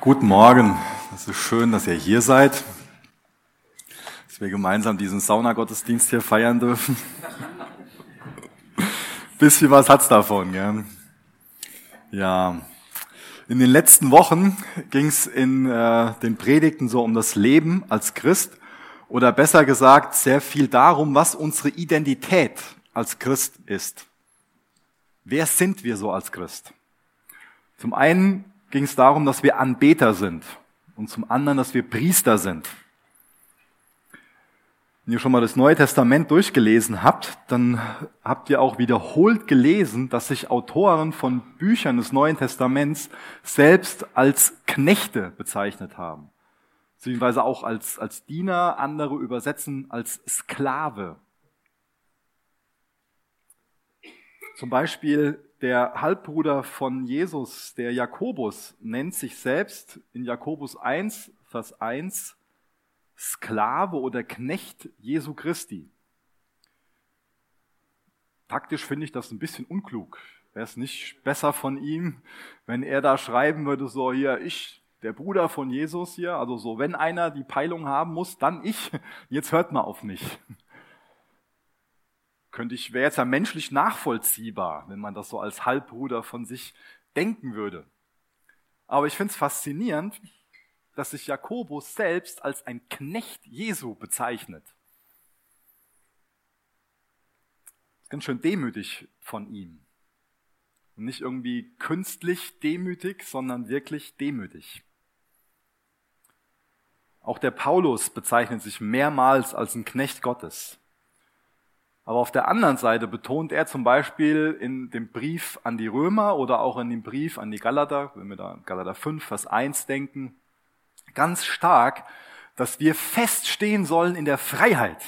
Guten Morgen. Es ist schön, dass ihr hier seid, dass wir gemeinsam diesen Saunagottesdienst hier feiern dürfen. Bisschen was hat's davon, gell? Ja. In den letzten Wochen ging es in äh, den Predigten so um das Leben als Christ oder besser gesagt sehr viel darum, was unsere Identität als Christ ist. Wer sind wir so als Christ? Zum einen ging es darum, dass wir Anbeter sind und zum anderen, dass wir Priester sind. Wenn ihr schon mal das Neue Testament durchgelesen habt, dann habt ihr auch wiederholt gelesen, dass sich Autoren von Büchern des Neuen Testaments selbst als Knechte bezeichnet haben. Beziehungsweise auch als, als Diener, andere übersetzen als Sklave. Zum Beispiel der Halbbruder von Jesus, der Jakobus, nennt sich selbst in Jakobus 1, Vers 1 Sklave oder Knecht Jesu Christi. Taktisch finde ich das ein bisschen unklug. Wäre es nicht besser von ihm, wenn er da schreiben würde, so hier, ich, der Bruder von Jesus hier, also so, wenn einer die Peilung haben muss, dann ich, jetzt hört mal auf mich könnte ich, wäre jetzt ja menschlich nachvollziehbar, wenn man das so als Halbbruder von sich denken würde. Aber ich finde es faszinierend, dass sich Jakobus selbst als ein Knecht Jesu bezeichnet. Ganz schön demütig von ihm. Und nicht irgendwie künstlich demütig, sondern wirklich demütig. Auch der Paulus bezeichnet sich mehrmals als ein Knecht Gottes. Aber auf der anderen Seite betont er zum Beispiel in dem Brief an die Römer oder auch in dem Brief an die Galater, wenn wir da an Galater 5, Vers 1 denken, ganz stark, dass wir feststehen sollen in der Freiheit.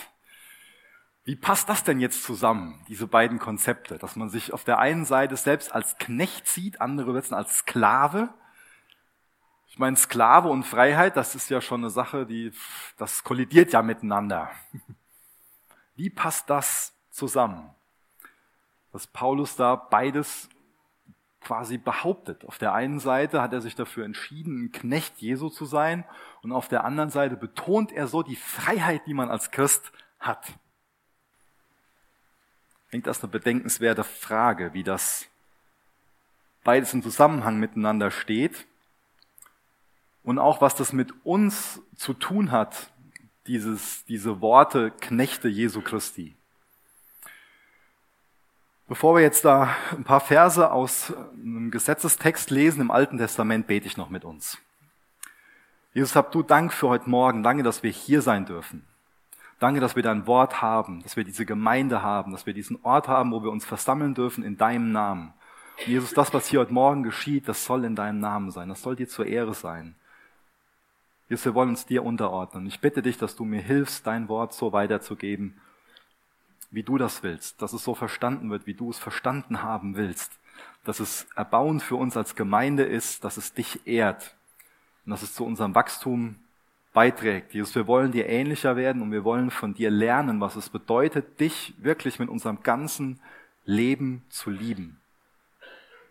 Wie passt das denn jetzt zusammen, diese beiden Konzepte? Dass man sich auf der einen Seite selbst als Knecht sieht, andere übersetzen als Sklave. Ich meine, Sklave und Freiheit, das ist ja schon eine Sache, die, das kollidiert ja miteinander. Wie passt das zusammen? Dass Paulus da beides quasi behauptet. Auf der einen Seite hat er sich dafür entschieden, ein Knecht Jesu zu sein und auf der anderen Seite betont er so die Freiheit, die man als Christ hat. Ich denke, das ist eine bedenkenswerte Frage, wie das beides im Zusammenhang miteinander steht und auch was das mit uns zu tun hat, dieses, diese Worte Knechte Jesu Christi. Bevor wir jetzt da ein paar Verse aus einem Gesetzestext lesen im Alten Testament, bete ich noch mit uns. Jesus, hab du Dank für heute Morgen. Danke, dass wir hier sein dürfen. Danke, dass wir dein Wort haben, dass wir diese Gemeinde haben, dass wir diesen Ort haben, wo wir uns versammeln dürfen in deinem Namen. Jesus, das, was hier heute Morgen geschieht, das soll in deinem Namen sein. Das soll dir zur Ehre sein. Jesus, wir wollen uns dir unterordnen. Ich bitte dich, dass du mir hilfst, dein Wort so weiterzugeben, wie du das willst, dass es so verstanden wird, wie du es verstanden haben willst, dass es erbauend für uns als Gemeinde ist, dass es dich ehrt und dass es zu unserem Wachstum beiträgt. Jesus, wir wollen dir ähnlicher werden und wir wollen von dir lernen, was es bedeutet, dich wirklich mit unserem ganzen Leben zu lieben.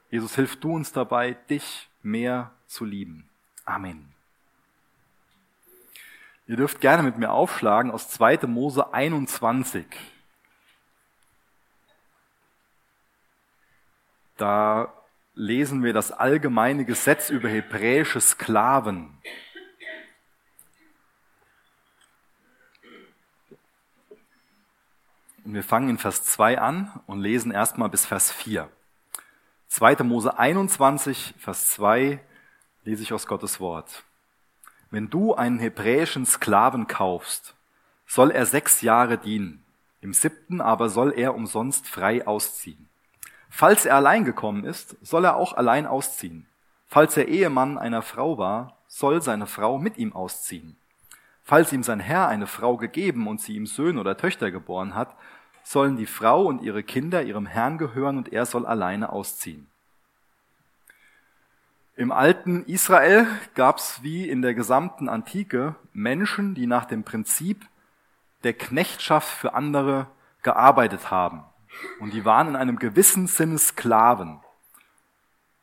Jesus, hilf du uns dabei, dich mehr zu lieben. Amen. Ihr dürft gerne mit mir aufschlagen aus 2. Mose 21. Da lesen wir das allgemeine Gesetz über hebräische Sklaven. Und wir fangen in Vers 2 an und lesen erstmal bis Vers 4. 2. Mose 21, Vers 2 lese ich aus Gottes Wort. Wenn du einen hebräischen Sklaven kaufst, soll er sechs Jahre dienen. Im siebten aber soll er umsonst frei ausziehen. Falls er allein gekommen ist, soll er auch allein ausziehen. Falls er Ehemann einer Frau war, soll seine Frau mit ihm ausziehen. Falls ihm sein Herr eine Frau gegeben und sie ihm Söhne oder Töchter geboren hat, sollen die Frau und ihre Kinder ihrem Herrn gehören und er soll alleine ausziehen. Im alten Israel gab es wie in der gesamten Antike Menschen, die nach dem Prinzip der Knechtschaft für andere gearbeitet haben. Und die waren in einem gewissen Sinne Sklaven.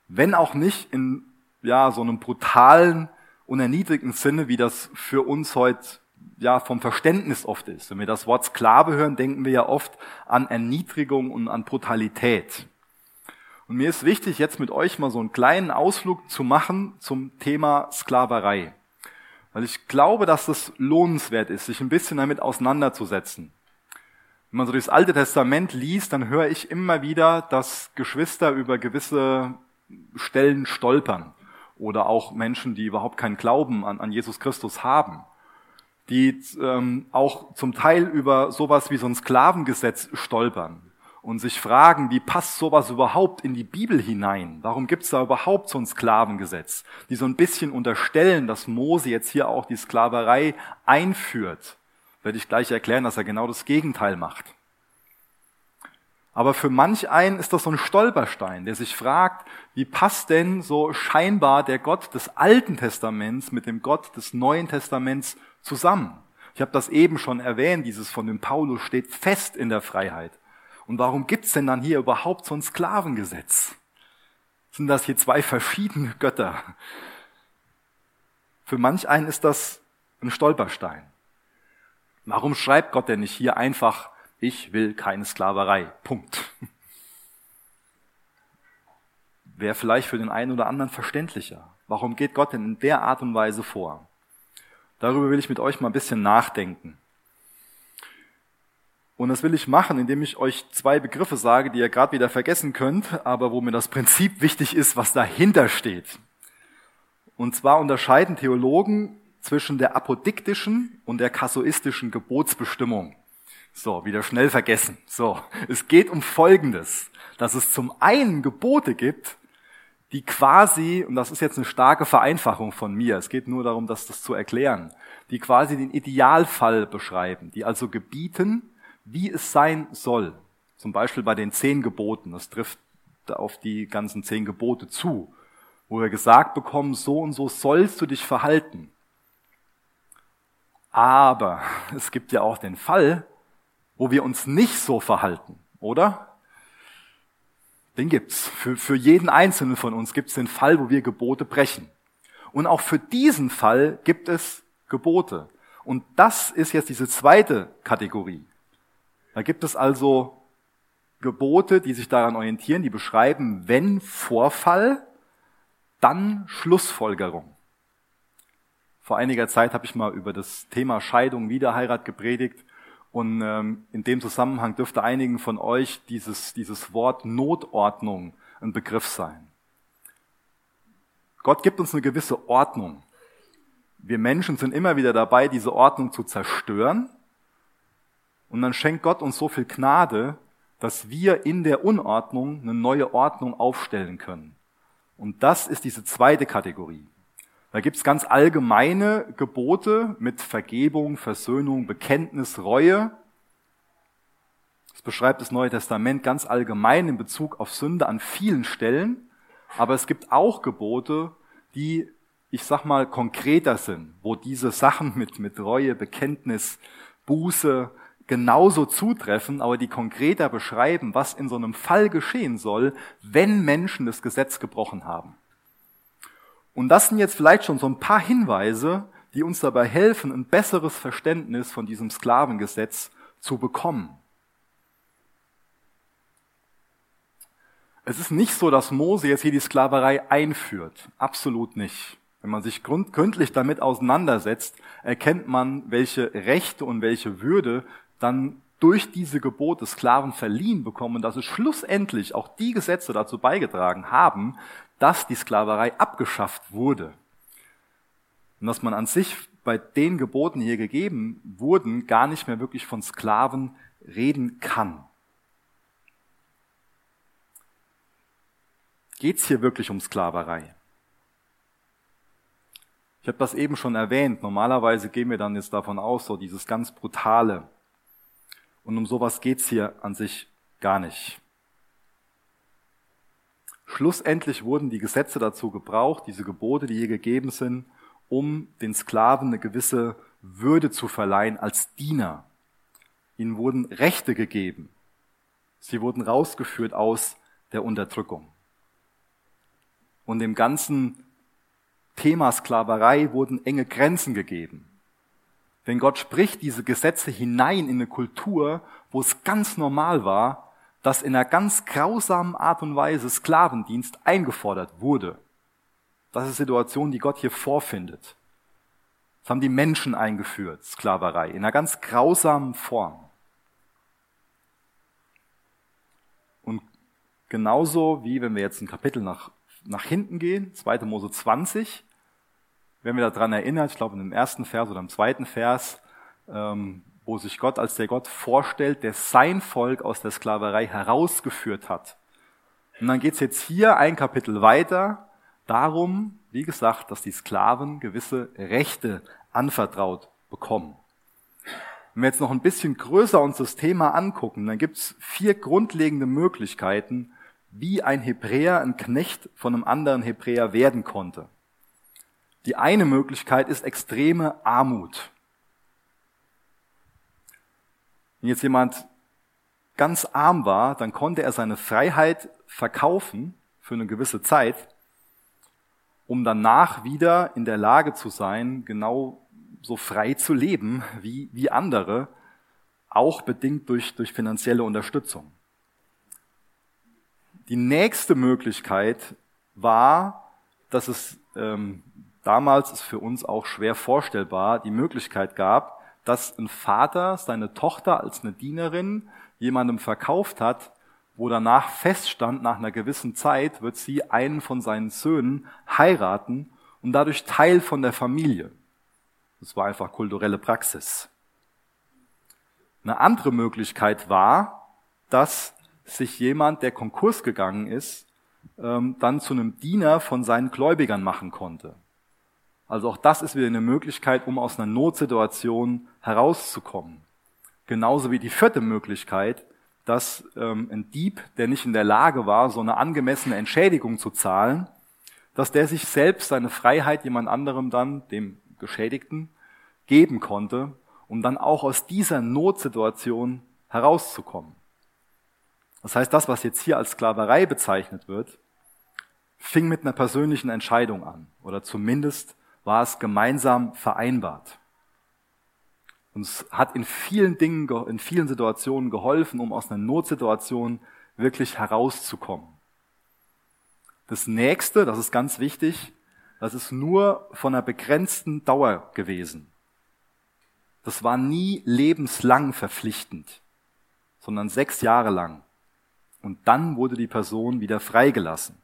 Wenn auch nicht in ja, so einem brutalen und erniedrigten Sinne, wie das für uns heute ja vom Verständnis oft ist. Wenn wir das Wort Sklave hören, denken wir ja oft an Erniedrigung und an Brutalität. Und mir ist wichtig, jetzt mit euch mal so einen kleinen Ausflug zu machen zum Thema Sklaverei. Weil ich glaube, dass es lohnenswert ist, sich ein bisschen damit auseinanderzusetzen. Wenn man so das Alte Testament liest, dann höre ich immer wieder, dass Geschwister über gewisse Stellen stolpern. Oder auch Menschen, die überhaupt keinen Glauben an, an Jesus Christus haben. Die ähm, auch zum Teil über sowas wie so ein Sklavengesetz stolpern und sich fragen, wie passt sowas überhaupt in die Bibel hinein? Warum gibt es da überhaupt so ein Sklavengesetz? Die so ein bisschen unterstellen, dass Mose jetzt hier auch die Sklaverei einführt. Werde ich gleich erklären, dass er genau das Gegenteil macht. Aber für manch einen ist das so ein Stolperstein, der sich fragt, wie passt denn so scheinbar der Gott des Alten Testaments mit dem Gott des Neuen Testaments zusammen? Ich habe das eben schon erwähnt, dieses von dem Paulus steht fest in der Freiheit. Und warum gibt's denn dann hier überhaupt so ein Sklavengesetz? Sind das hier zwei verschiedene Götter? Für manch einen ist das ein Stolperstein. Warum schreibt Gott denn nicht hier einfach, ich will keine Sklaverei? Punkt. Wäre vielleicht für den einen oder anderen verständlicher. Warum geht Gott denn in der Art und Weise vor? Darüber will ich mit euch mal ein bisschen nachdenken. Und das will ich machen, indem ich euch zwei Begriffe sage, die ihr gerade wieder vergessen könnt, aber wo mir das Prinzip wichtig ist, was dahinter steht. Und zwar unterscheiden Theologen zwischen der apodiktischen und der kasuistischen Gebotsbestimmung. So, wieder schnell vergessen. So, es geht um Folgendes, dass es zum einen Gebote gibt, die quasi, und das ist jetzt eine starke Vereinfachung von mir, es geht nur darum, das, das zu erklären, die quasi den Idealfall beschreiben, die also gebieten, wie es sein soll. Zum Beispiel bei den zehn Geboten. Das trifft auf die ganzen zehn Gebote zu, wo wir gesagt bekommen, so und so sollst du dich verhalten. Aber es gibt ja auch den Fall, wo wir uns nicht so verhalten, oder? Den gibt's. Für, für jeden Einzelnen von uns gibt's den Fall, wo wir Gebote brechen. Und auch für diesen Fall gibt es Gebote. Und das ist jetzt diese zweite Kategorie. Da gibt es also Gebote, die sich daran orientieren, die beschreiben, wenn Vorfall, dann Schlussfolgerung. Vor einiger Zeit habe ich mal über das Thema Scheidung, Wiederheirat gepredigt und ähm, in dem Zusammenhang dürfte einigen von euch dieses, dieses Wort Notordnung ein Begriff sein. Gott gibt uns eine gewisse Ordnung. Wir Menschen sind immer wieder dabei, diese Ordnung zu zerstören und dann schenkt Gott uns so viel Gnade, dass wir in der Unordnung eine neue Ordnung aufstellen können. Und das ist diese zweite Kategorie. Da gibt's ganz allgemeine Gebote mit Vergebung, Versöhnung, Bekenntnis, Reue. Das beschreibt das Neue Testament ganz allgemein in Bezug auf Sünde an vielen Stellen. Aber es gibt auch Gebote, die, ich sag mal, konkreter sind, wo diese Sachen mit, mit Reue, Bekenntnis, Buße, genauso zutreffen, aber die konkreter beschreiben, was in so einem Fall geschehen soll, wenn Menschen das Gesetz gebrochen haben. Und das sind jetzt vielleicht schon so ein paar Hinweise, die uns dabei helfen, ein besseres Verständnis von diesem Sklavengesetz zu bekommen. Es ist nicht so, dass Mose jetzt hier die Sklaverei einführt. Absolut nicht. Wenn man sich gründlich damit auseinandersetzt, erkennt man, welche Rechte und welche Würde dann durch diese Gebote Sklaven verliehen bekommen, dass es schlussendlich auch die Gesetze dazu beigetragen haben, dass die Sklaverei abgeschafft wurde. Und dass man an sich bei den Geboten, hier gegeben wurden, gar nicht mehr wirklich von Sklaven reden kann. Geht es hier wirklich um Sklaverei? Ich habe das eben schon erwähnt. Normalerweise gehen wir dann jetzt davon aus, so dieses ganz brutale, und um sowas geht's hier an sich gar nicht. Schlussendlich wurden die Gesetze dazu gebraucht, diese Gebote, die hier gegeben sind, um den Sklaven eine gewisse Würde zu verleihen als Diener. Ihnen wurden Rechte gegeben. Sie wurden rausgeführt aus der Unterdrückung. Und dem Ganzen Thema Sklaverei wurden enge Grenzen gegeben. Denn Gott spricht diese Gesetze hinein in eine Kultur, wo es ganz normal war, dass in einer ganz grausamen Art und Weise Sklavendienst eingefordert wurde. Das ist die Situation, die Gott hier vorfindet. Das haben die Menschen eingeführt, Sklaverei, in einer ganz grausamen Form. Und genauso wie wenn wir jetzt ein Kapitel nach, nach hinten gehen, 2. Mose 20, wenn wir daran erinnert, ich glaube in dem ersten Vers oder im zweiten Vers, ähm, wo sich Gott als der Gott vorstellt, der sein Volk aus der Sklaverei herausgeführt hat. Und dann geht's jetzt hier ein Kapitel weiter darum, wie gesagt, dass die Sklaven gewisse Rechte anvertraut bekommen. Wenn wir jetzt noch ein bisschen größer uns das Thema angucken, dann gibt's vier grundlegende Möglichkeiten, wie ein Hebräer ein Knecht von einem anderen Hebräer werden konnte. Die eine Möglichkeit ist extreme Armut. Wenn jetzt jemand ganz arm war, dann konnte er seine Freiheit verkaufen für eine gewisse Zeit, um danach wieder in der Lage zu sein, genau so frei zu leben wie, wie andere, auch bedingt durch, durch finanzielle Unterstützung. Die nächste Möglichkeit war, dass es ähm, damals ist für uns auch schwer vorstellbar, die Möglichkeit gab, dass ein Vater seine Tochter als eine Dienerin jemandem verkauft hat, wo danach feststand, nach einer gewissen Zeit wird sie einen von seinen Söhnen heiraten und dadurch Teil von der Familie. Das war einfach kulturelle Praxis. Eine andere Möglichkeit war, dass sich jemand, der Konkurs gegangen ist, ähm, dann zu einem Diener von seinen Gläubigern machen konnte. Also auch das ist wieder eine Möglichkeit, um aus einer Notsituation herauszukommen. Genauso wie die vierte Möglichkeit, dass ähm, ein Dieb, der nicht in der Lage war, so eine angemessene Entschädigung zu zahlen, dass der sich selbst seine Freiheit jemand anderem dann, dem Geschädigten, geben konnte, um dann auch aus dieser Notsituation herauszukommen. Das heißt, das, was jetzt hier als Sklaverei bezeichnet wird, fing mit einer persönlichen Entscheidung an oder zumindest war es gemeinsam vereinbart. Und es hat in vielen Dingen, in vielen Situationen geholfen, um aus einer Notsituation wirklich herauszukommen. Das nächste, das ist ganz wichtig, das ist nur von einer begrenzten Dauer gewesen. Das war nie lebenslang verpflichtend, sondern sechs Jahre lang. Und dann wurde die Person wieder freigelassen.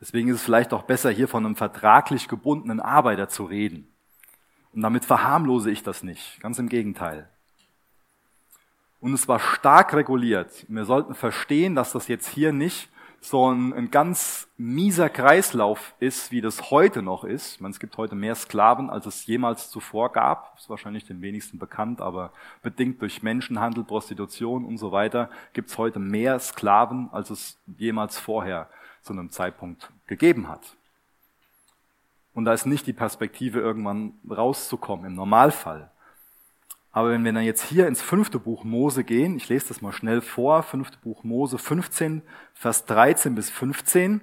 Deswegen ist es vielleicht auch besser, hier von einem vertraglich gebundenen Arbeiter zu reden. Und damit verharmlose ich das nicht. Ganz im Gegenteil. Und es war stark reguliert. Wir sollten verstehen, dass das jetzt hier nicht so ein, ein ganz mieser Kreislauf ist, wie das heute noch ist. meine, es gibt heute mehr Sklaven, als es jemals zuvor gab. Ist wahrscheinlich den wenigsten bekannt, aber bedingt durch Menschenhandel, Prostitution und so weiter gibt es heute mehr Sklaven, als es jemals vorher zu einem Zeitpunkt gegeben hat. Und da ist nicht die Perspektive, irgendwann rauszukommen, im Normalfall. Aber wenn wir dann jetzt hier ins fünfte Buch Mose gehen, ich lese das mal schnell vor, fünfte Buch Mose 15, Vers 13 bis 15,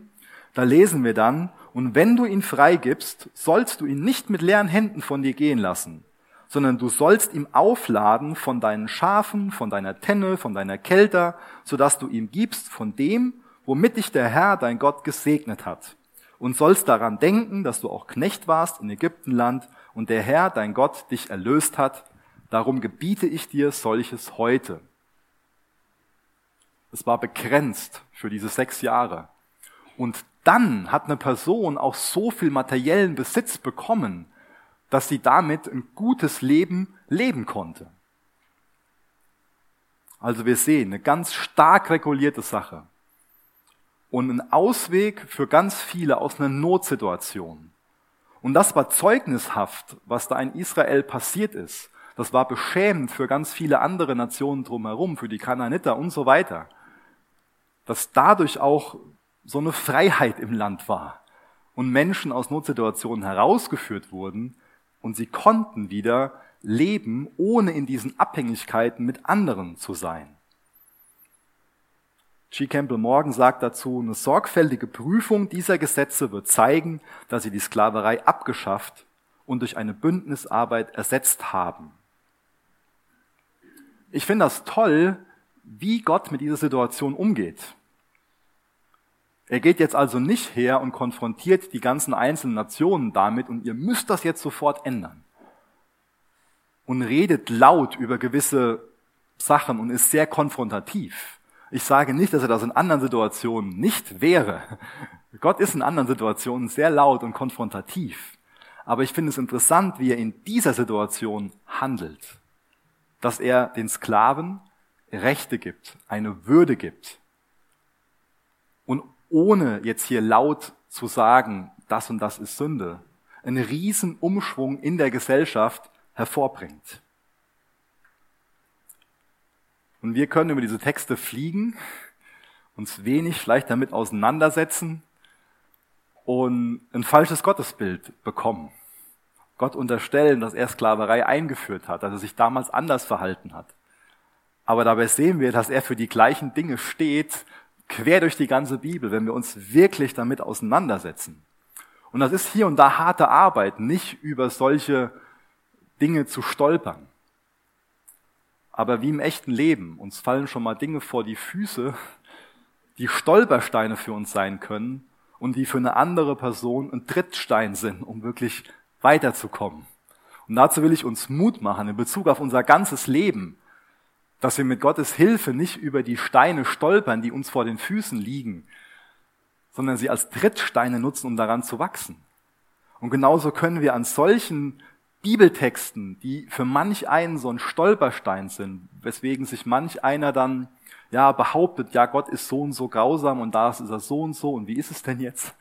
da lesen wir dann, und wenn du ihn freigibst, sollst du ihn nicht mit leeren Händen von dir gehen lassen, sondern du sollst ihm aufladen von deinen Schafen, von deiner Tenne, von deiner Kelter, sodass du ihm gibst von dem, womit dich der Herr, dein Gott, gesegnet hat. Und sollst daran denken, dass du auch Knecht warst in Ägyptenland und der Herr, dein Gott, dich erlöst hat. Darum gebiete ich dir solches heute. Es war begrenzt für diese sechs Jahre. Und dann hat eine Person auch so viel materiellen Besitz bekommen, dass sie damit ein gutes Leben leben konnte. Also wir sehen eine ganz stark regulierte Sache und ein Ausweg für ganz viele aus einer Notsituation. Und das war zeugnishaft, was da in Israel passiert ist. Das war beschämend für ganz viele andere Nationen drumherum, für die Kanaaniter und so weiter. Dass dadurch auch so eine Freiheit im Land war und Menschen aus Notsituationen herausgeführt wurden und sie konnten wieder leben, ohne in diesen Abhängigkeiten mit anderen zu sein. G. Campbell Morgan sagt dazu, eine sorgfältige Prüfung dieser Gesetze wird zeigen, dass sie die Sklaverei abgeschafft und durch eine Bündnisarbeit ersetzt haben. Ich finde das toll, wie Gott mit dieser Situation umgeht. Er geht jetzt also nicht her und konfrontiert die ganzen einzelnen Nationen damit und ihr müsst das jetzt sofort ändern. Und redet laut über gewisse Sachen und ist sehr konfrontativ. Ich sage nicht, dass er das in anderen Situationen nicht wäre. Gott ist in anderen Situationen sehr laut und konfrontativ. Aber ich finde es interessant, wie er in dieser Situation handelt. Dass er den Sklaven Rechte gibt, eine Würde gibt. Und ohne jetzt hier laut zu sagen, das und das ist Sünde, einen riesen Umschwung in der Gesellschaft hervorbringt. Und wir können über diese Texte fliegen, uns wenig vielleicht damit auseinandersetzen und ein falsches Gottesbild bekommen. Gott unterstellen, dass er Sklaverei eingeführt hat, dass er sich damals anders verhalten hat. Aber dabei sehen wir, dass er für die gleichen Dinge steht, quer durch die ganze Bibel, wenn wir uns wirklich damit auseinandersetzen. Und das ist hier und da harte Arbeit, nicht über solche Dinge zu stolpern. Aber wie im echten Leben, uns fallen schon mal Dinge vor die Füße, die Stolpersteine für uns sein können und die für eine andere Person ein Trittstein sind, um wirklich weiterzukommen. Und dazu will ich uns Mut machen in Bezug auf unser ganzes Leben, dass wir mit Gottes Hilfe nicht über die Steine stolpern, die uns vor den Füßen liegen, sondern sie als Trittsteine nutzen, um daran zu wachsen. Und genauso können wir an solchen Bibeltexten, die für manch einen so ein Stolperstein sind, weswegen sich manch einer dann ja behauptet, ja Gott ist so und so grausam und da ist er so und so und wie ist es denn jetzt?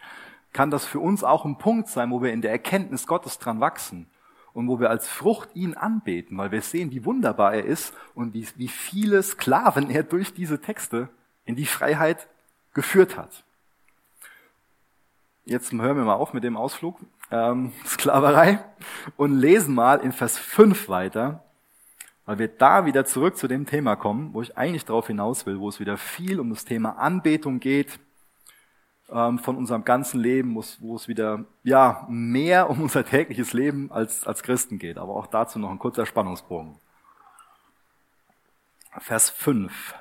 Kann das für uns auch ein Punkt sein, wo wir in der Erkenntnis Gottes dran wachsen und wo wir als Frucht ihn anbeten, weil wir sehen, wie wunderbar er ist und wie, wie viele Sklaven er durch diese Texte in die Freiheit geführt hat. Jetzt hören wir mal auf mit dem Ausflug ähm, Sklaverei und lesen mal in Vers 5 weiter, weil wir da wieder zurück zu dem Thema kommen, wo ich eigentlich darauf hinaus will, wo es wieder viel um das Thema Anbetung geht ähm, von unserem ganzen Leben, wo es, wieder ja mehr um unser tägliches Leben als, als Christen geht. Aber auch dazu noch ein kurzer Spannungsbogen. Vers 5.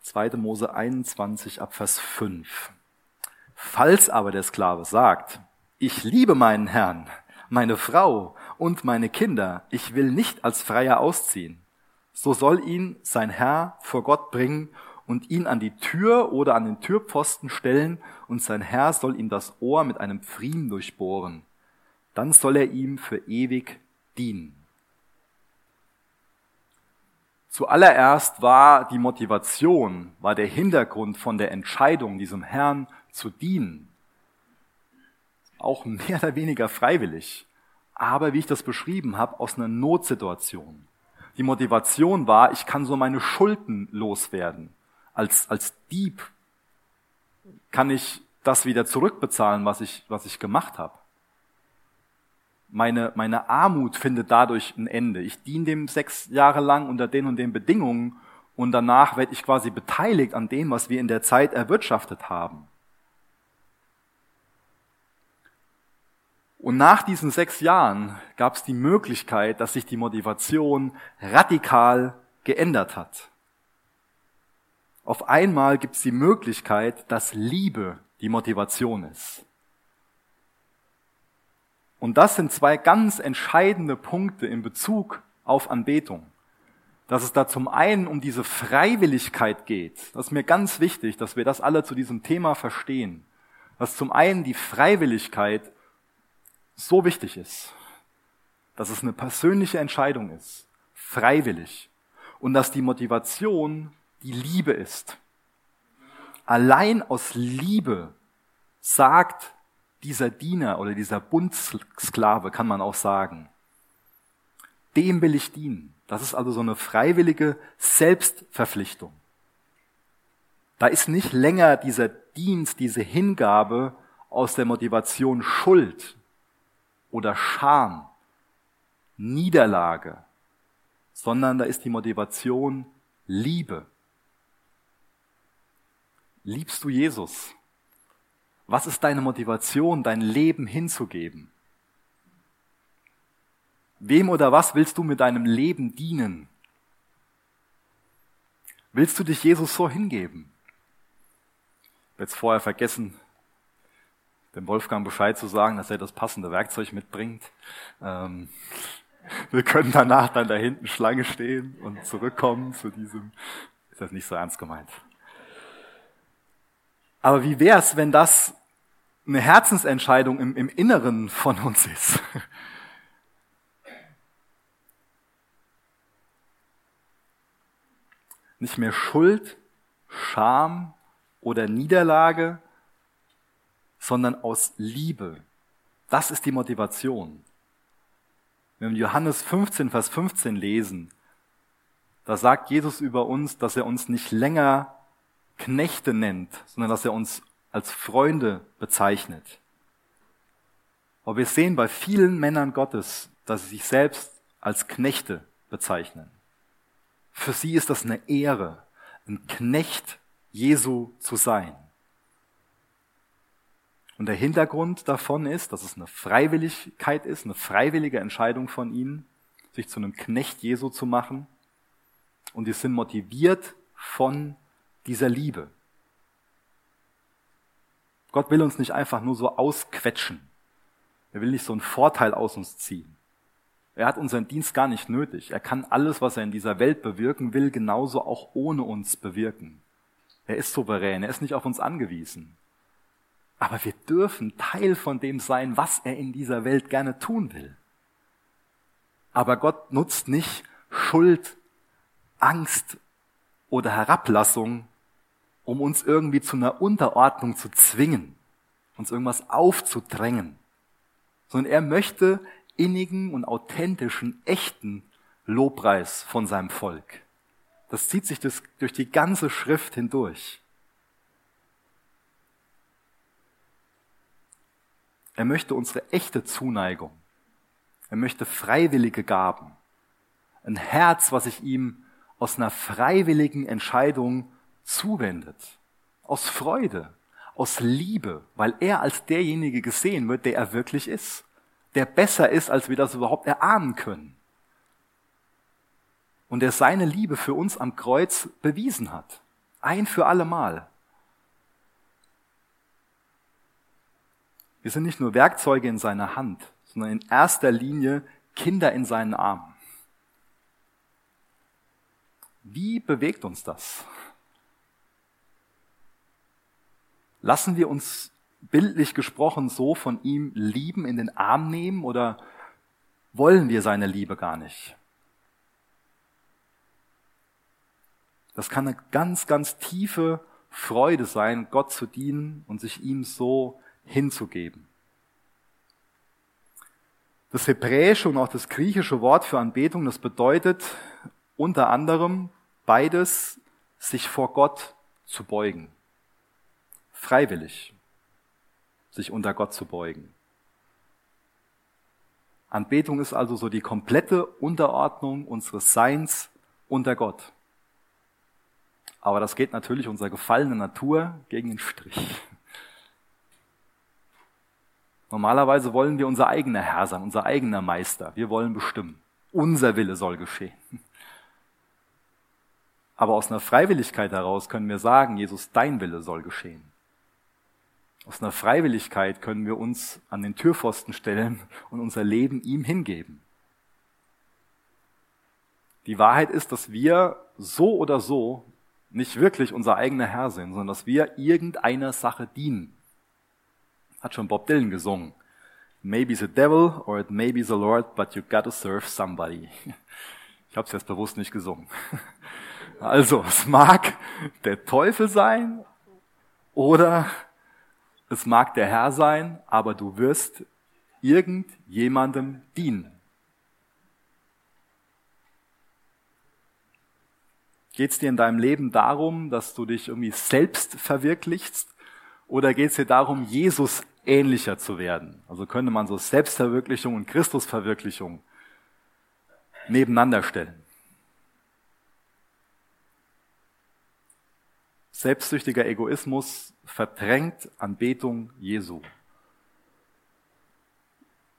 2. Mose 21 ab Vers 5. Falls aber der Sklave sagt, ich liebe meinen Herrn, meine Frau und meine Kinder, ich will nicht als Freier ausziehen, so soll ihn sein Herr vor Gott bringen und ihn an die Tür oder an den Türpfosten stellen, und sein Herr soll ihm das Ohr mit einem Pfriem durchbohren. Dann soll er ihm für ewig dienen. Zuallererst war die Motivation, war der Hintergrund von der Entscheidung, diesem Herrn zu dienen. Auch mehr oder weniger freiwillig. Aber wie ich das beschrieben habe, aus einer Notsituation. Die Motivation war, ich kann so meine Schulden loswerden. Als, als Dieb kann ich das wieder zurückbezahlen, was ich, was ich gemacht habe. Meine, meine Armut findet dadurch ein Ende. Ich diene dem sechs Jahre lang unter den und den Bedingungen und danach werde ich quasi beteiligt an dem, was wir in der Zeit erwirtschaftet haben. Und nach diesen sechs Jahren gab es die Möglichkeit, dass sich die Motivation radikal geändert hat. Auf einmal gibt es die Möglichkeit, dass Liebe die Motivation ist. Und das sind zwei ganz entscheidende Punkte in Bezug auf Anbetung. Dass es da zum einen um diese Freiwilligkeit geht. Das ist mir ganz wichtig, dass wir das alle zu diesem Thema verstehen. Dass zum einen die Freiwilligkeit so wichtig ist, dass es eine persönliche Entscheidung ist, freiwillig, und dass die Motivation die Liebe ist. Allein aus Liebe sagt dieser Diener oder dieser Bundsklave, kann man auch sagen, dem will ich dienen. Das ist also so eine freiwillige Selbstverpflichtung. Da ist nicht länger dieser Dienst, diese Hingabe aus der Motivation Schuld, oder Scham, Niederlage, sondern da ist die Motivation Liebe. Liebst du Jesus? Was ist deine Motivation, dein Leben hinzugeben? Wem oder was willst du mit deinem Leben dienen? Willst du dich Jesus so hingeben? Ich habe jetzt vorher vergessen, dem Wolfgang Bescheid zu sagen, dass er das passende Werkzeug mitbringt. Ähm, wir können danach dann da hinten Schlange stehen und zurückkommen zu diesem. Ist das nicht so ernst gemeint? Aber wie wär's, wenn das eine Herzensentscheidung im, im Inneren von uns ist? Nicht mehr Schuld, Scham oder Niederlage, sondern aus Liebe. Das ist die Motivation. Wenn wir Johannes 15, Vers 15 lesen, da sagt Jesus über uns, dass er uns nicht länger Knechte nennt, sondern dass er uns als Freunde bezeichnet. Aber wir sehen bei vielen Männern Gottes, dass sie sich selbst als Knechte bezeichnen. Für sie ist das eine Ehre, ein Knecht Jesu zu sein. Und der Hintergrund davon ist, dass es eine Freiwilligkeit ist, eine freiwillige Entscheidung von ihnen, sich zu einem Knecht Jesu zu machen. Und die sind motiviert von dieser Liebe. Gott will uns nicht einfach nur so ausquetschen. Er will nicht so einen Vorteil aus uns ziehen. Er hat unseren Dienst gar nicht nötig. Er kann alles, was er in dieser Welt bewirken will, genauso auch ohne uns bewirken. Er ist souverän, er ist nicht auf uns angewiesen. Aber wir dürfen Teil von dem sein, was er in dieser Welt gerne tun will. Aber Gott nutzt nicht Schuld, Angst oder Herablassung, um uns irgendwie zu einer Unterordnung zu zwingen, uns irgendwas aufzudrängen, sondern er möchte innigen und authentischen, echten Lobpreis von seinem Volk. Das zieht sich durch die ganze Schrift hindurch. Er möchte unsere echte Zuneigung. Er möchte freiwillige Gaben. Ein Herz, was sich ihm aus einer freiwilligen Entscheidung zuwendet. Aus Freude, aus Liebe, weil er als derjenige gesehen wird, der er wirklich ist der besser ist, als wir das überhaupt erahnen können. Und der seine Liebe für uns am Kreuz bewiesen hat. Ein für alle Mal. Wir sind nicht nur Werkzeuge in seiner Hand, sondern in erster Linie Kinder in seinen Armen. Wie bewegt uns das? Lassen wir uns bildlich gesprochen so von ihm lieben, in den Arm nehmen oder wollen wir seine Liebe gar nicht? Das kann eine ganz, ganz tiefe Freude sein, Gott zu dienen und sich ihm so hinzugeben. Das hebräische und auch das griechische Wort für Anbetung, das bedeutet unter anderem beides, sich vor Gott zu beugen. Freiwillig sich unter Gott zu beugen. Anbetung ist also so die komplette Unterordnung unseres Seins unter Gott. Aber das geht natürlich unserer gefallenen Natur gegen den Strich. Normalerweise wollen wir unser eigener Herr sein, unser eigener Meister. Wir wollen bestimmen. Unser Wille soll geschehen. Aber aus einer Freiwilligkeit heraus können wir sagen, Jesus, dein Wille soll geschehen. Aus einer Freiwilligkeit können wir uns an den Türpfosten stellen und unser Leben ihm hingeben. Die Wahrheit ist, dass wir so oder so nicht wirklich unser eigener Herr sind, sondern dass wir irgendeiner Sache dienen. Hat schon Bob Dylan gesungen. Maybe the devil or it may be the Lord, but you gotta serve somebody. Ich habe es jetzt bewusst nicht gesungen. Also, es mag der Teufel sein oder es mag der Herr sein, aber du wirst irgendjemandem dienen. Geht es dir in deinem Leben darum, dass du dich irgendwie selbst verwirklichst? Oder geht es dir darum, Jesus ähnlicher zu werden? Also könnte man so Selbstverwirklichung und Christusverwirklichung nebeneinander stellen. Selbstsüchtiger Egoismus verdrängt Anbetung Jesu.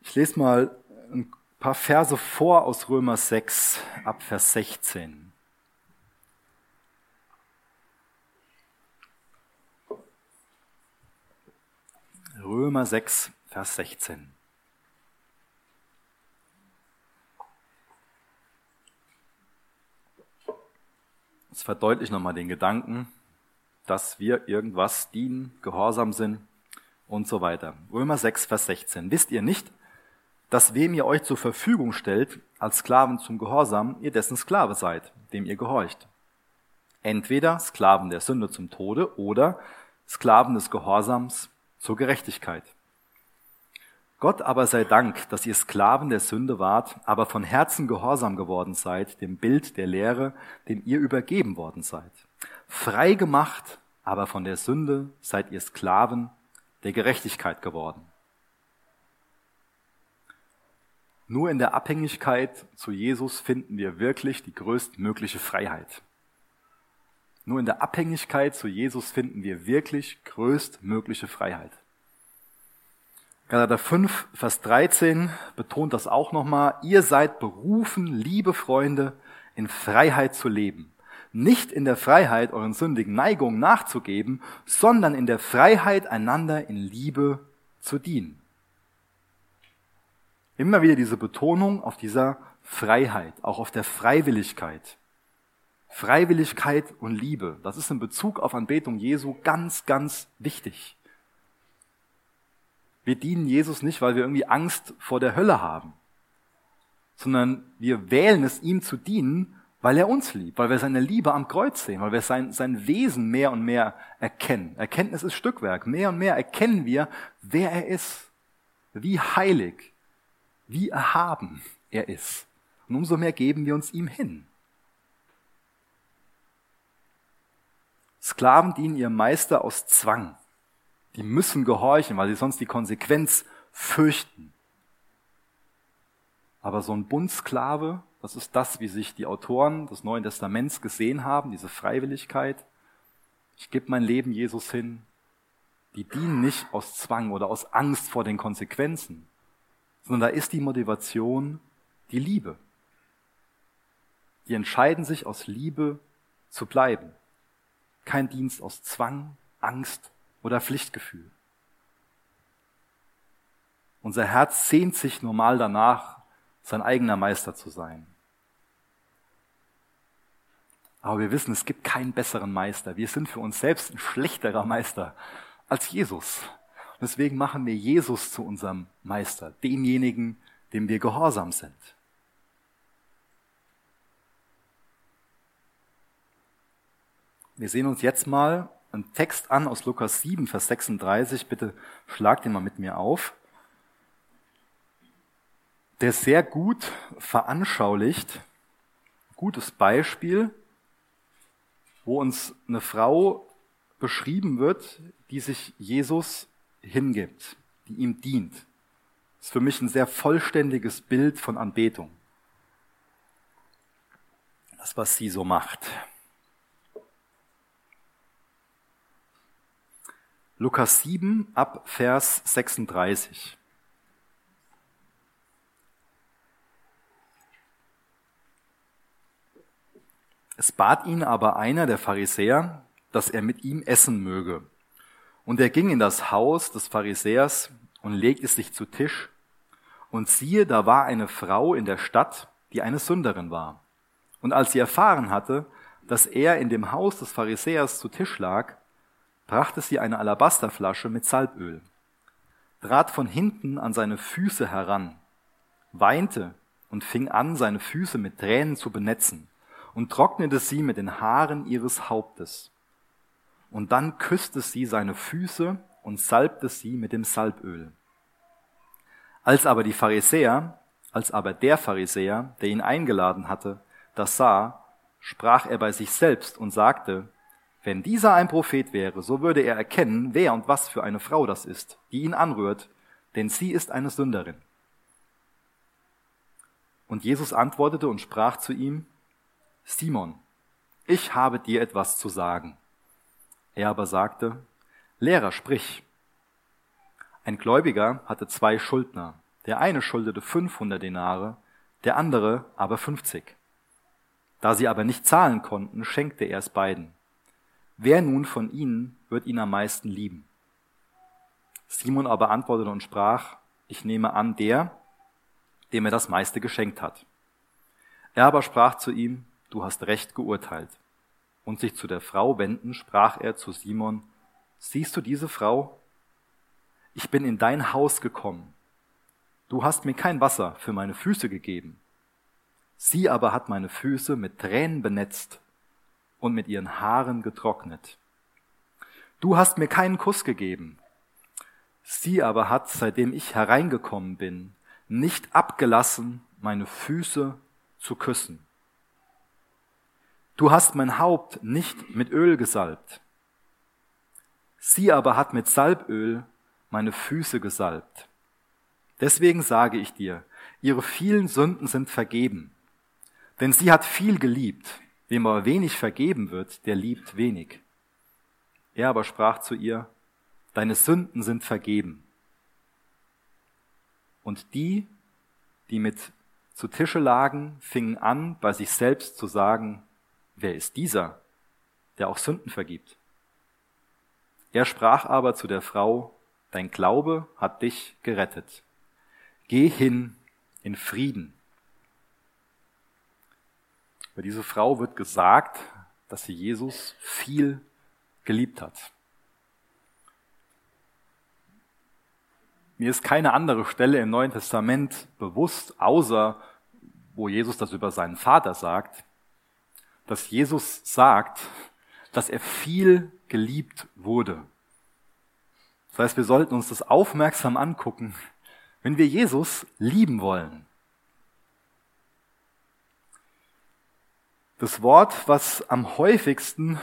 Ich lese mal ein paar Verse vor aus Römer 6 ab Vers 16. Römer 6, Vers 16. Das verdeutlicht nochmal den Gedanken, dass wir irgendwas dienen, gehorsam sind und so weiter. Römer 6, Vers 16. Wisst ihr nicht, dass wem ihr euch zur Verfügung stellt, als Sklaven zum Gehorsam, ihr dessen Sklave seid, dem ihr gehorcht? Entweder Sklaven der Sünde zum Tode oder Sklaven des Gehorsams zur Gerechtigkeit. Gott aber sei Dank, dass ihr Sklaven der Sünde wart, aber von Herzen gehorsam geworden seid, dem Bild der Lehre, dem ihr übergeben worden seid. Frei gemacht, aber von der Sünde seid ihr Sklaven der Gerechtigkeit geworden. Nur in der Abhängigkeit zu Jesus finden wir wirklich die größtmögliche Freiheit. Nur in der Abhängigkeit zu Jesus finden wir wirklich größtmögliche Freiheit. Galater 5, Vers 13 betont das auch nochmal. Ihr seid berufen, liebe Freunde, in Freiheit zu leben. Nicht in der Freiheit, euren sündigen Neigungen nachzugeben, sondern in der Freiheit, einander in Liebe zu dienen. Immer wieder diese Betonung auf dieser Freiheit, auch auf der Freiwilligkeit. Freiwilligkeit und Liebe, das ist in Bezug auf Anbetung Jesu ganz, ganz wichtig. Wir dienen Jesus nicht, weil wir irgendwie Angst vor der Hölle haben, sondern wir wählen es, ihm zu dienen, weil er uns liebt, weil wir seine Liebe am Kreuz sehen, weil wir sein, sein Wesen mehr und mehr erkennen. Erkenntnis ist Stückwerk. Mehr und mehr erkennen wir, wer er ist, wie heilig, wie erhaben er ist. Und umso mehr geben wir uns ihm hin. Sklaven dienen ihrem Meister aus Zwang. Die müssen gehorchen, weil sie sonst die Konsequenz fürchten. Aber so ein Bundsklave, das ist das, wie sich die Autoren des Neuen Testaments gesehen haben, diese Freiwilligkeit. Ich gebe mein Leben Jesus hin. Die dienen nicht aus Zwang oder aus Angst vor den Konsequenzen, sondern da ist die Motivation die Liebe. Die entscheiden sich aus Liebe zu bleiben. Kein Dienst aus Zwang, Angst oder Pflichtgefühl. Unser Herz sehnt sich normal danach, sein eigener Meister zu sein. Aber wir wissen, es gibt keinen besseren Meister. Wir sind für uns selbst ein schlechterer Meister als Jesus. Deswegen machen wir Jesus zu unserem Meister, demjenigen, dem wir gehorsam sind. Wir sehen uns jetzt mal einen Text an aus Lukas 7, Vers 36. Bitte schlag den mal mit mir auf. Der sehr gut veranschaulicht, gutes Beispiel, wo uns eine Frau beschrieben wird, die sich Jesus hingibt, die ihm dient. Das ist für mich ein sehr vollständiges Bild von Anbetung. Das, was sie so macht. Lukas 7 ab Vers 36. Es bat ihn aber einer der Pharisäer, dass er mit ihm essen möge. Und er ging in das Haus des Pharisäers und legte sich zu Tisch. Und siehe, da war eine Frau in der Stadt, die eine Sünderin war. Und als sie erfahren hatte, dass er in dem Haus des Pharisäers zu Tisch lag, brachte sie eine Alabasterflasche mit Salböl, trat von hinten an seine Füße heran, weinte und fing an, seine Füße mit Tränen zu benetzen und trocknete sie mit den Haaren ihres Hauptes. Und dann küsste sie seine Füße und salbte sie mit dem Salböl. Als aber die Pharisäer, als aber der Pharisäer, der ihn eingeladen hatte, das sah, sprach er bei sich selbst und sagte, wenn dieser ein Prophet wäre, so würde er erkennen, wer und was für eine Frau das ist, die ihn anrührt, denn sie ist eine Sünderin. Und Jesus antwortete und sprach zu ihm, Simon, ich habe dir etwas zu sagen. Er aber sagte, Lehrer, sprich. Ein Gläubiger hatte zwei Schuldner. Der eine schuldete 500 Denare, der andere aber 50. Da sie aber nicht zahlen konnten, schenkte er es beiden. Wer nun von ihnen wird ihn am meisten lieben? Simon aber antwortete und sprach, ich nehme an, der, dem er das meiste geschenkt hat. Er aber sprach zu ihm, du hast recht geurteilt. Und sich zu der Frau wenden, sprach er zu Simon, siehst du diese Frau? Ich bin in dein Haus gekommen. Du hast mir kein Wasser für meine Füße gegeben. Sie aber hat meine Füße mit Tränen benetzt und mit ihren Haaren getrocknet. Du hast mir keinen Kuss gegeben. Sie aber hat, seitdem ich hereingekommen bin, nicht abgelassen, meine Füße zu küssen. Du hast mein Haupt nicht mit Öl gesalbt. Sie aber hat mit Salböl meine Füße gesalbt. Deswegen sage ich dir, ihre vielen Sünden sind vergeben. Denn sie hat viel geliebt. Wem aber wenig vergeben wird, der liebt wenig. Er aber sprach zu ihr, deine Sünden sind vergeben. Und die, die mit zu Tische lagen, fingen an, bei sich selbst zu sagen, wer ist dieser, der auch Sünden vergibt? Er sprach aber zu der Frau, dein Glaube hat dich gerettet. Geh hin in Frieden. Über diese Frau wird gesagt, dass sie Jesus viel geliebt hat. Mir ist keine andere Stelle im Neuen Testament bewusst, außer wo Jesus das über seinen Vater sagt, dass Jesus sagt, dass er viel geliebt wurde. Das heißt, wir sollten uns das aufmerksam angucken, wenn wir Jesus lieben wollen. Das Wort, was am häufigsten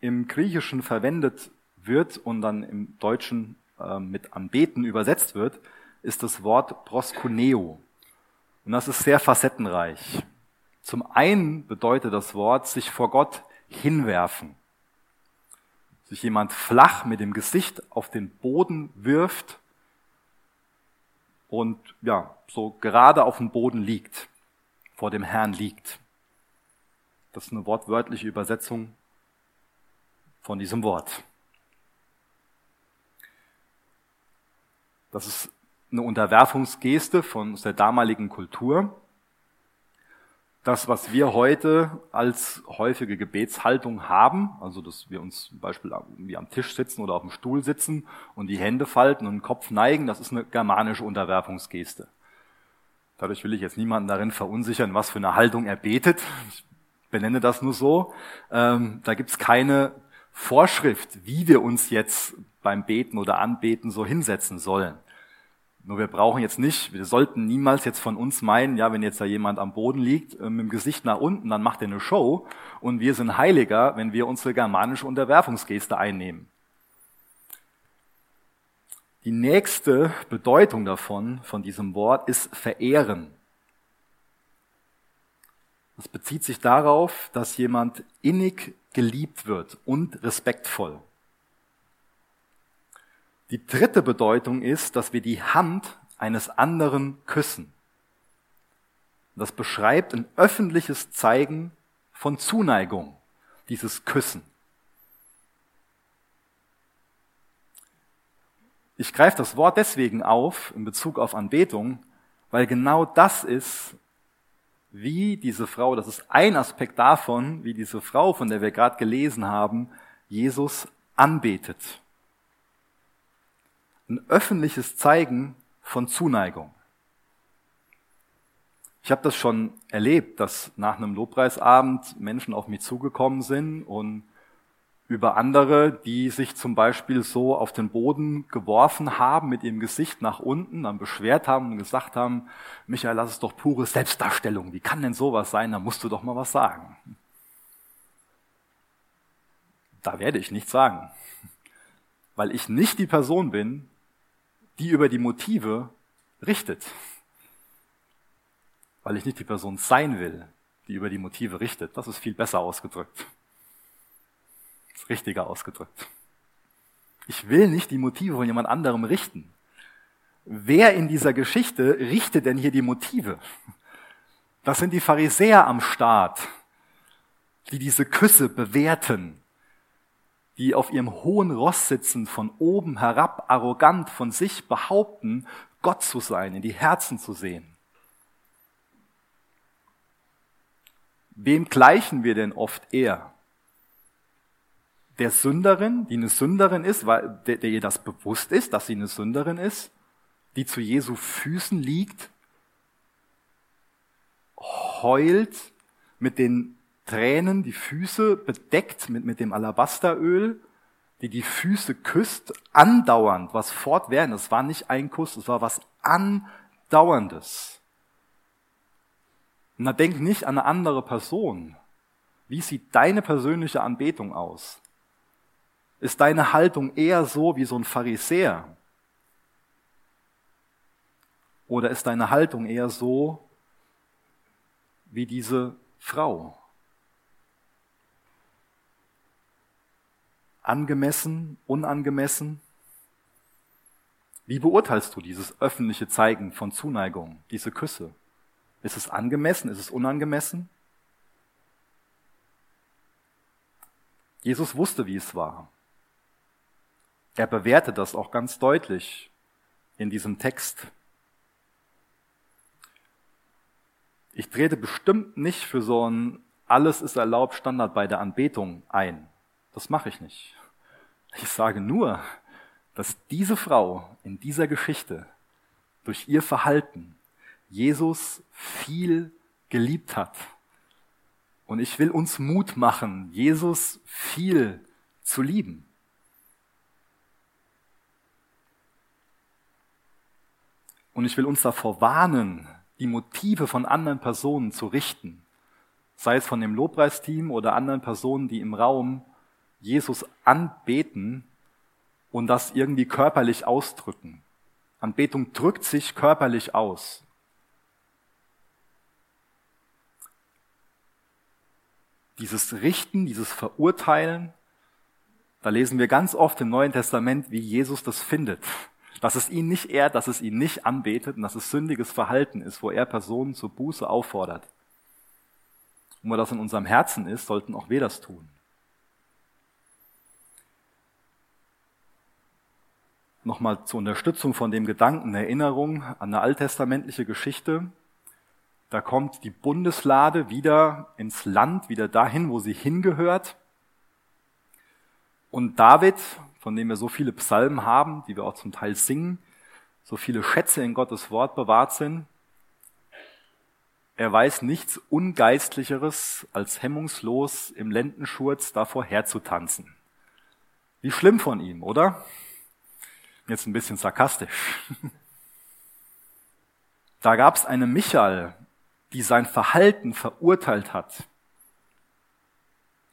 im Griechischen verwendet wird und dann im Deutschen äh, mit anbeten übersetzt wird, ist das Wort proskuneo. Und das ist sehr facettenreich. Zum einen bedeutet das Wort sich vor Gott hinwerfen. Sich jemand flach mit dem Gesicht auf den Boden wirft und ja, so gerade auf dem Boden liegt, vor dem Herrn liegt. Das ist eine wortwörtliche Übersetzung von diesem Wort. Das ist eine Unterwerfungsgeste von der damaligen Kultur. Das, was wir heute als häufige Gebetshaltung haben, also dass wir uns zum Beispiel wie am Tisch sitzen oder auf dem Stuhl sitzen und die Hände falten und den Kopf neigen, das ist eine germanische Unterwerfungsgeste. Dadurch will ich jetzt niemanden darin verunsichern, was für eine Haltung er betet. Ich benenne das nur so. Ähm, da gibt's keine Vorschrift, wie wir uns jetzt beim Beten oder Anbeten so hinsetzen sollen. Nur wir brauchen jetzt nicht, wir sollten niemals jetzt von uns meinen, ja, wenn jetzt da jemand am Boden liegt, äh, mit dem Gesicht nach unten, dann macht er eine Show und wir sind heiliger, wenn wir unsere germanische Unterwerfungsgeste einnehmen. Die nächste Bedeutung davon, von diesem Wort, ist verehren. Das bezieht sich darauf, dass jemand innig geliebt wird und respektvoll. Die dritte Bedeutung ist, dass wir die Hand eines anderen küssen. Das beschreibt ein öffentliches Zeigen von Zuneigung, dieses Küssen. Ich greife das Wort deswegen auf in Bezug auf Anbetung, weil genau das ist, wie diese Frau, das ist ein Aspekt davon, wie diese Frau, von der wir gerade gelesen haben, Jesus anbetet ein öffentliches Zeigen von Zuneigung. Ich habe das schon erlebt, dass nach einem Lobpreisabend Menschen auf mich zugekommen sind und über andere, die sich zum Beispiel so auf den Boden geworfen haben, mit ihrem Gesicht nach unten, dann beschwert haben und gesagt haben, Michael, das ist doch pure Selbstdarstellung. Wie kann denn sowas sein? Da musst du doch mal was sagen. Da werde ich nichts sagen, weil ich nicht die Person bin, die über die Motive richtet. Weil ich nicht die Person sein will, die über die Motive richtet. Das ist viel besser ausgedrückt. Richtiger ausgedrückt. Ich will nicht die Motive von jemand anderem richten. Wer in dieser Geschichte richtet denn hier die Motive? Das sind die Pharisäer am Start, die diese Küsse bewerten, die auf ihrem hohen Ross sitzen, von oben herab arrogant von sich behaupten, Gott zu sein, in die Herzen zu sehen. Wem gleichen wir denn oft eher? Der Sünderin, die eine Sünderin ist, weil der, der ihr das bewusst ist, dass sie eine Sünderin ist, die zu Jesu Füßen liegt, heult, mit den Tränen die Füße bedeckt mit, mit dem Alabasteröl, die die Füße küsst, andauernd, was fortwährend, es war nicht ein Kuss, es war was andauerndes. Da denk nicht an eine andere Person. Wie sieht deine persönliche Anbetung aus? Ist deine Haltung eher so wie so ein Pharisäer? Oder ist deine Haltung eher so wie diese Frau? Angemessen, unangemessen? Wie beurteilst du dieses öffentliche Zeigen von Zuneigung, diese Küsse? Ist es angemessen? Ist es unangemessen? Jesus wusste, wie es war. Er bewertet das auch ganz deutlich in diesem Text. Ich trete bestimmt nicht für so ein alles ist erlaubt Standard bei der Anbetung ein. Das mache ich nicht. Ich sage nur, dass diese Frau in dieser Geschichte durch ihr Verhalten Jesus viel geliebt hat. Und ich will uns Mut machen, Jesus viel zu lieben. Und ich will uns davor warnen, die Motive von anderen Personen zu richten, sei es von dem Lobpreisteam oder anderen Personen, die im Raum Jesus anbeten und das irgendwie körperlich ausdrücken. Anbetung drückt sich körperlich aus. Dieses Richten, dieses Verurteilen, da lesen wir ganz oft im Neuen Testament, wie Jesus das findet. Dass es ihn nicht ehrt, dass es ihn nicht anbetet und dass es sündiges Verhalten ist, wo er Personen zur Buße auffordert. Und wo das in unserem Herzen ist, sollten auch wir das tun. Nochmal zur Unterstützung von dem Gedanken, Erinnerung an eine alttestamentliche Geschichte. Da kommt die Bundeslade wieder ins Land, wieder dahin, wo sie hingehört. Und David, von dem wir so viele Psalmen haben, die wir auch zum Teil singen, so viele Schätze in Gottes Wort bewahrt sind, er weiß nichts Ungeistlicheres, als hemmungslos im Lendenschurz davor herzutanzen. Wie schlimm von ihm, oder? Jetzt ein bisschen sarkastisch. Da gab es eine Michael, die sein Verhalten verurteilt hat,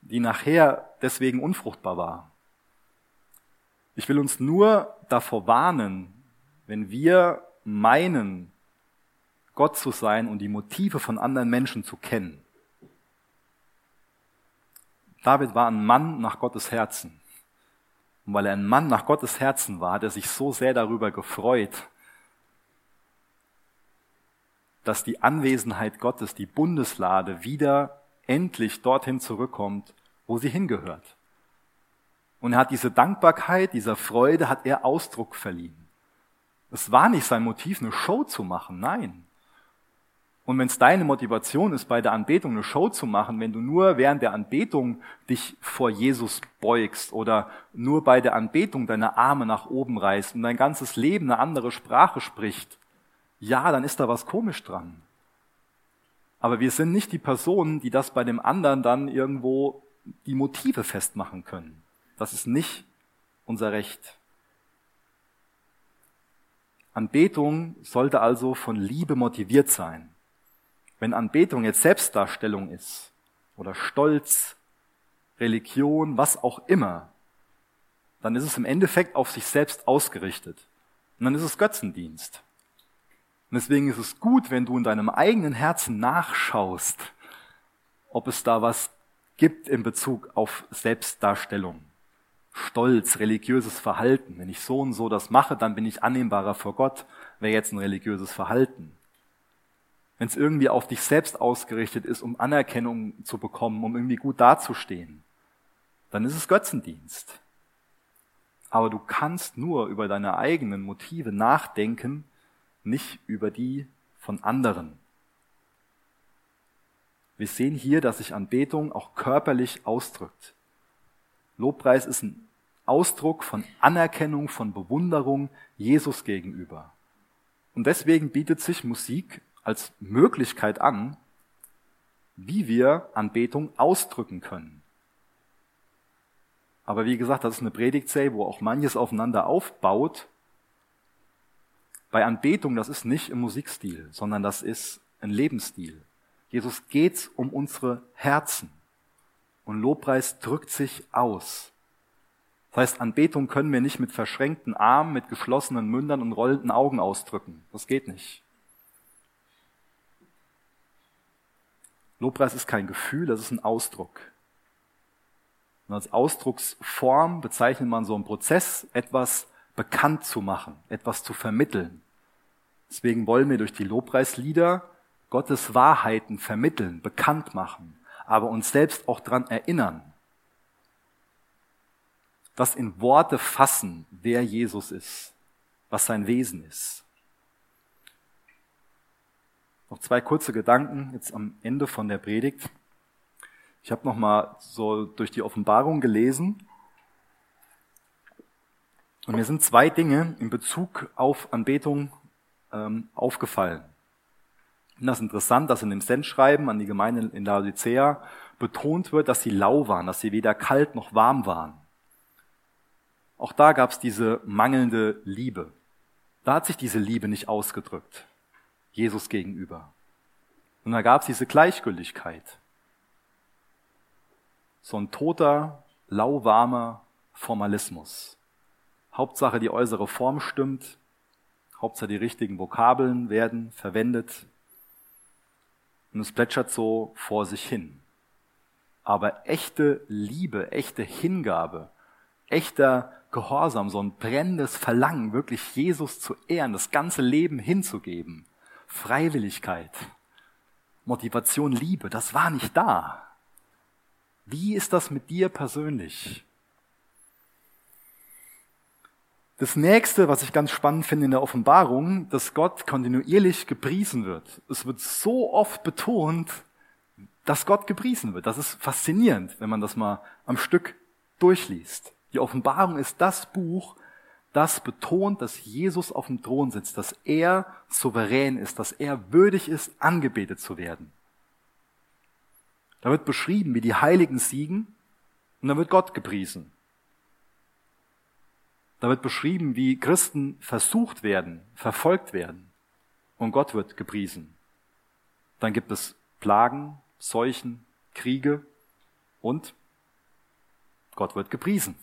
die nachher deswegen unfruchtbar war. Ich will uns nur davor warnen, wenn wir meinen, Gott zu sein und die Motive von anderen Menschen zu kennen. David war ein Mann nach Gottes Herzen. Und weil er ein Mann nach Gottes Herzen war, hat er sich so sehr darüber gefreut, dass die Anwesenheit Gottes, die Bundeslade, wieder endlich dorthin zurückkommt, wo sie hingehört. Und er hat diese Dankbarkeit, dieser Freude, hat er Ausdruck verliehen. Es war nicht sein Motiv, eine Show zu machen, nein. Und wenn es deine Motivation ist, bei der Anbetung eine Show zu machen, wenn du nur während der Anbetung dich vor Jesus beugst oder nur bei der Anbetung deine Arme nach oben reißt und dein ganzes Leben eine andere Sprache spricht, ja, dann ist da was komisch dran. Aber wir sind nicht die Personen, die das bei dem anderen dann irgendwo die Motive festmachen können. Das ist nicht unser Recht. Anbetung sollte also von Liebe motiviert sein. Wenn Anbetung jetzt Selbstdarstellung ist oder Stolz, Religion, was auch immer, dann ist es im Endeffekt auf sich selbst ausgerichtet. Und dann ist es Götzendienst. Und deswegen ist es gut, wenn du in deinem eigenen Herzen nachschaust, ob es da was gibt in Bezug auf Selbstdarstellung. Stolz, religiöses Verhalten. Wenn ich so und so das mache, dann bin ich annehmbarer vor Gott, wäre jetzt ein religiöses Verhalten. Wenn es irgendwie auf dich selbst ausgerichtet ist, um Anerkennung zu bekommen, um irgendwie gut dazustehen, dann ist es Götzendienst. Aber du kannst nur über deine eigenen Motive nachdenken, nicht über die von anderen. Wir sehen hier, dass sich Anbetung auch körperlich ausdrückt. Lobpreis ist ein Ausdruck von Anerkennung, von Bewunderung Jesus gegenüber. Und deswegen bietet sich Musik als Möglichkeit an, wie wir Anbetung ausdrücken können. Aber wie gesagt, das ist eine Predigtserie, wo auch manches aufeinander aufbaut. Bei Anbetung, das ist nicht im Musikstil, sondern das ist ein Lebensstil. Jesus geht's um unsere Herzen. Und Lobpreis drückt sich aus. Das heißt, Anbetung können wir nicht mit verschränkten Armen, mit geschlossenen Mündern und rollenden Augen ausdrücken. Das geht nicht. Lobpreis ist kein Gefühl, das ist ein Ausdruck. Und als Ausdrucksform bezeichnet man so einen Prozess, etwas bekannt zu machen, etwas zu vermitteln. Deswegen wollen wir durch die Lobpreislieder Gottes Wahrheiten vermitteln, bekannt machen aber uns selbst auch dran erinnern, das in Worte fassen, wer Jesus ist, was sein Wesen ist. Noch zwei kurze Gedanken jetzt am Ende von der Predigt. Ich habe noch mal so durch die Offenbarung gelesen und mir sind zwei Dinge in Bezug auf Anbetung ähm, aufgefallen. Und das ist interessant, dass in dem Sendschreiben an die Gemeinde in Laodicea betont wird, dass sie lau waren, dass sie weder kalt noch warm waren. Auch da gab es diese mangelnde Liebe. Da hat sich diese Liebe nicht ausgedrückt, Jesus gegenüber. Und da gab es diese Gleichgültigkeit. So ein toter, lauwarmer Formalismus. Hauptsache die äußere Form stimmt, Hauptsache die richtigen Vokabeln werden verwendet, und es plätschert so vor sich hin. Aber echte Liebe, echte Hingabe, echter Gehorsam, so ein brennendes Verlangen, wirklich Jesus zu ehren, das ganze Leben hinzugeben, Freiwilligkeit, Motivation, Liebe, das war nicht da. Wie ist das mit dir persönlich? Das nächste, was ich ganz spannend finde in der Offenbarung, dass Gott kontinuierlich gepriesen wird. Es wird so oft betont, dass Gott gepriesen wird. Das ist faszinierend, wenn man das mal am Stück durchliest. Die Offenbarung ist das Buch, das betont, dass Jesus auf dem Thron sitzt, dass er souverän ist, dass er würdig ist, angebetet zu werden. Da wird beschrieben, wie die Heiligen siegen und dann wird Gott gepriesen. Da wird beschrieben, wie Christen versucht werden, verfolgt werden und Gott wird gepriesen. Dann gibt es Plagen, Seuchen, Kriege und Gott wird gepriesen.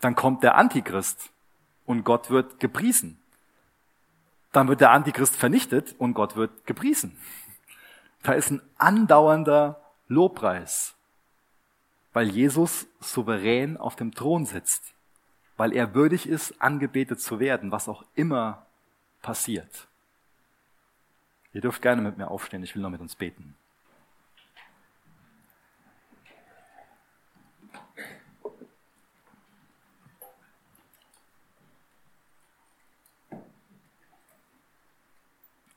Dann kommt der Antichrist und Gott wird gepriesen. Dann wird der Antichrist vernichtet und Gott wird gepriesen. Da ist ein andauernder Lobpreis, weil Jesus souverän auf dem Thron sitzt weil er würdig ist, angebetet zu werden, was auch immer passiert. Ihr dürft gerne mit mir aufstehen, ich will noch mit uns beten.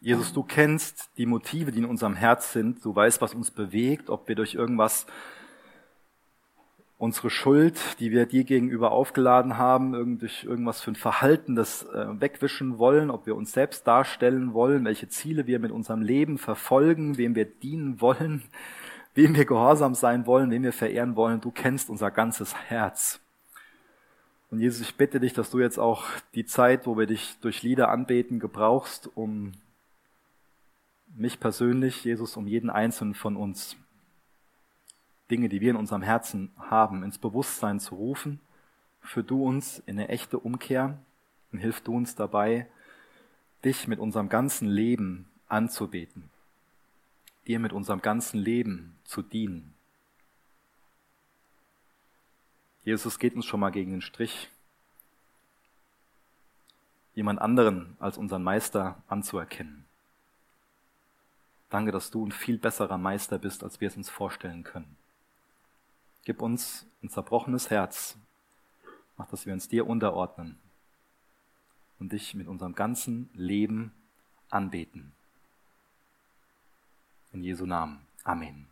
Jesus, du kennst die Motive, die in unserem Herz sind. Du weißt, was uns bewegt, ob wir durch irgendwas unsere Schuld, die wir dir gegenüber aufgeladen haben, durch irgendwas für ein Verhalten das äh, wegwischen wollen, ob wir uns selbst darstellen wollen, welche Ziele wir mit unserem Leben verfolgen, wem wir dienen wollen, wem wir gehorsam sein wollen, wem wir verehren wollen. Du kennst unser ganzes Herz. Und Jesus, ich bitte dich, dass du jetzt auch die Zeit, wo wir dich durch Lieder anbeten, gebrauchst, um mich persönlich, Jesus, um jeden einzelnen von uns Dinge, die wir in unserem Herzen haben, ins Bewusstsein zu rufen. Für du uns in eine echte Umkehr und hilf du uns dabei, dich mit unserem ganzen Leben anzubeten. dir mit unserem ganzen Leben zu dienen. Jesus geht uns schon mal gegen den Strich, jemand anderen als unseren Meister anzuerkennen. Danke, dass du ein viel besserer Meister bist, als wir es uns vorstellen können. Gib uns ein zerbrochenes Herz. Mach, dass wir uns dir unterordnen und dich mit unserem ganzen Leben anbeten. In Jesu Namen. Amen.